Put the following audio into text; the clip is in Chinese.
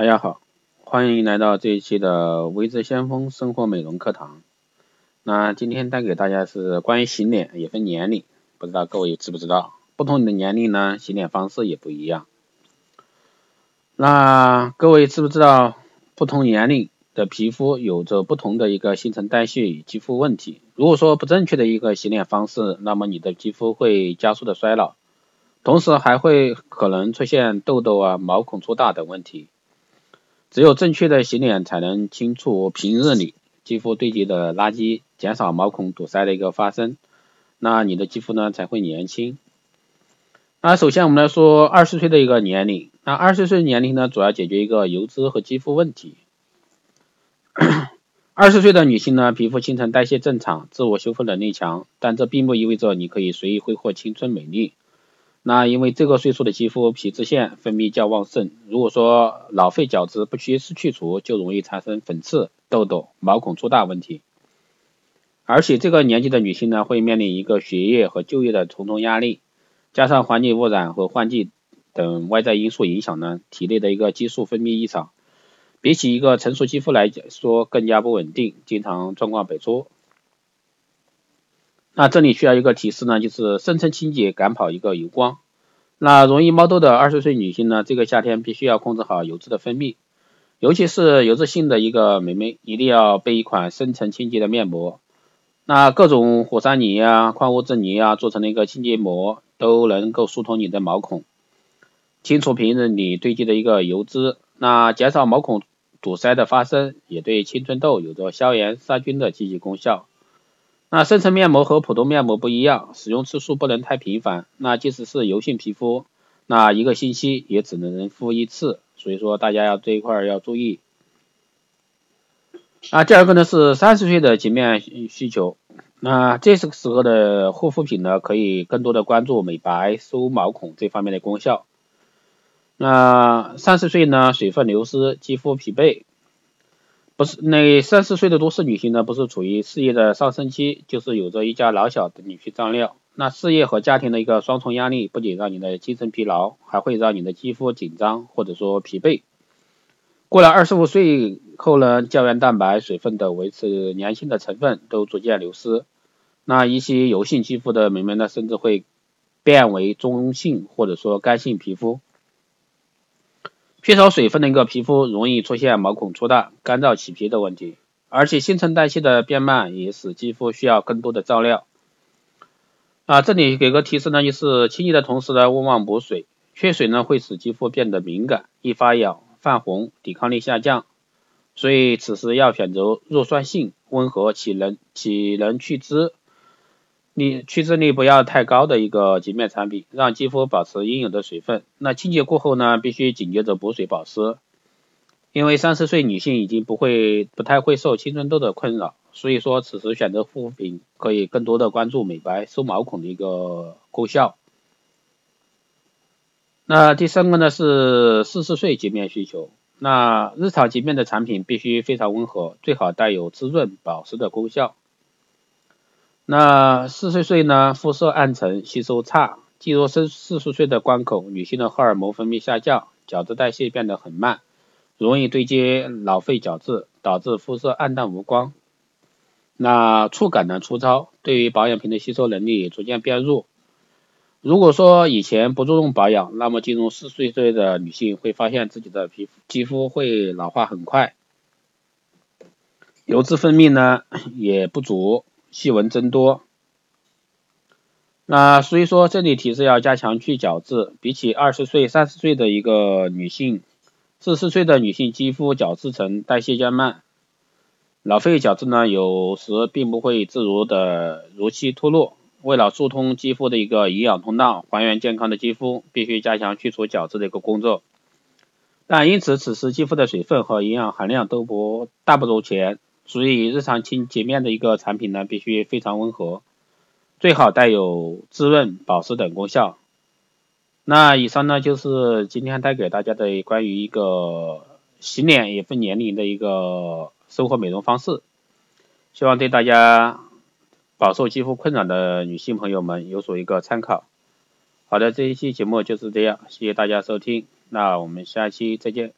大家好，欢迎来到这一期的微知先锋生活美容课堂。那今天带给大家是关于洗脸也分年龄，不知道各位知不知道，不同的年龄呢洗脸方式也不一样。那各位知不知道不同年龄的皮肤有着不同的一个新陈代谢与肌肤问题？如果说不正确的一个洗脸方式，那么你的肌肤会加速的衰老，同时还会可能出现痘痘啊、毛孔粗大等问题。只有正确的洗脸，才能清除平日里肌肤堆积的垃圾，减少毛孔堵塞的一个发生，那你的肌肤呢才会年轻。那首先我们来说二十岁的一个年龄，那二十岁年龄呢，主要解决一个油脂和肌肤问题。二十岁的女性呢，皮肤新陈代谢正常，自我修复能力强，但这并不意味着你可以随意挥霍青春美丽。那因为这个岁数的肌肤皮脂腺分泌较旺盛，如果说老废角质不及时去除，就容易产生粉刺、痘痘、毛孔粗大问题。而且这个年纪的女性呢，会面临一个学业和就业的重重压力，加上环境污染和换季等外在因素影响呢，体内的一个激素分泌异常，比起一个成熟肌肤来说更加不稳定，经常状况百出。那这里需要一个提示呢，就是深层清洁赶跑一个油光。那容易冒痘的二十岁女性呢，这个夏天必须要控制好油脂的分泌，尤其是油脂性的一个美眉，一定要备一款深层清洁的面膜。那各种火山泥呀、矿物质泥啊做成的一个清洁膜，都能够疏通你的毛孔，清除平日里堆积的一个油脂，那减少毛孔堵塞的发生，也对青春痘有着消炎杀菌的积极功效。那深层面膜和普通面膜不一样，使用次数不能太频繁。那即使是油性皮肤，那一个星期也只能敷一次。所以说大家要这一块要注意。啊，第二个呢是三十岁的洁面需求。那这个时候的护肤品呢，可以更多的关注美白、收毛孔这方面的功效。那三十岁呢，水分流失，肌肤疲惫。不是那三十岁的都市女性呢，不是处于事业的上升期，就是有着一家老小的你去照料。那事业和家庭的一个双重压力，不仅让你的精神疲劳，还会让你的肌肤紧张或者说疲惫。过了二十五岁后呢，胶原蛋白、水分等维持年轻的成分都逐渐流失。那一些油性肌肤的美眉呢，甚至会变为中性或者说干性皮肤。缺少水分的一个皮肤容易出现毛孔粗大、干燥起皮的问题，而且新陈代谢的变慢也使肌肤需要更多的照料。啊，这里给个提示呢，就是清洁的同时呢，勿忘补水，缺水呢会使肌肤变得敏感，易发痒、泛红、抵抗力下降，所以此时要选择弱酸性、温和、起能起能去脂。你去脂力不要太高的一个洁面产品，让肌肤保持应有的水分。那清洁过后呢，必须紧接着补水保湿。因为三十岁女性已经不会不太会受青春痘的困扰，所以说此时选择护肤品可以更多的关注美白、收毛孔的一个功效。那第三个呢是四十岁洁面需求，那日常洁面的产品必须非常温和，最好带有滋润保湿的功效。那四十岁呢，肤色暗沉，吸收差。进入四四十岁的关口，女性的荷尔蒙分泌下降，角质代谢变得很慢，容易堆积老废角质，导致肤色暗淡无光。那触感呢粗糙，对于保养品的吸收能力也逐渐变弱。如果说以前不注重保养，那么进入四十岁的女性会发现自己的皮肤肌肤会老化很快，油脂分泌呢也不足。细纹增多，那所以说这里提示要加强去角质。比起二十岁、三十岁的一个女性，四十岁的女性肌肤角质层代谢较慢，老废角质呢有时并不会自如的如期脱落。为了疏通肌肤的一个营养通道，还原健康的肌肤，必须加强去除角质的一个工作。但因此此时肌肤的水分和营养含量都不大不如前。所以日常清洁面的一个产品呢，必须非常温和，最好带有滋润、保湿等功效。那以上呢就是今天带给大家的关于一个洗脸也分年龄的一个生活美容方式，希望对大家饱受肌肤困扰的女性朋友们有所一个参考。好的，这一期节目就是这样，谢谢大家收听，那我们下期再见。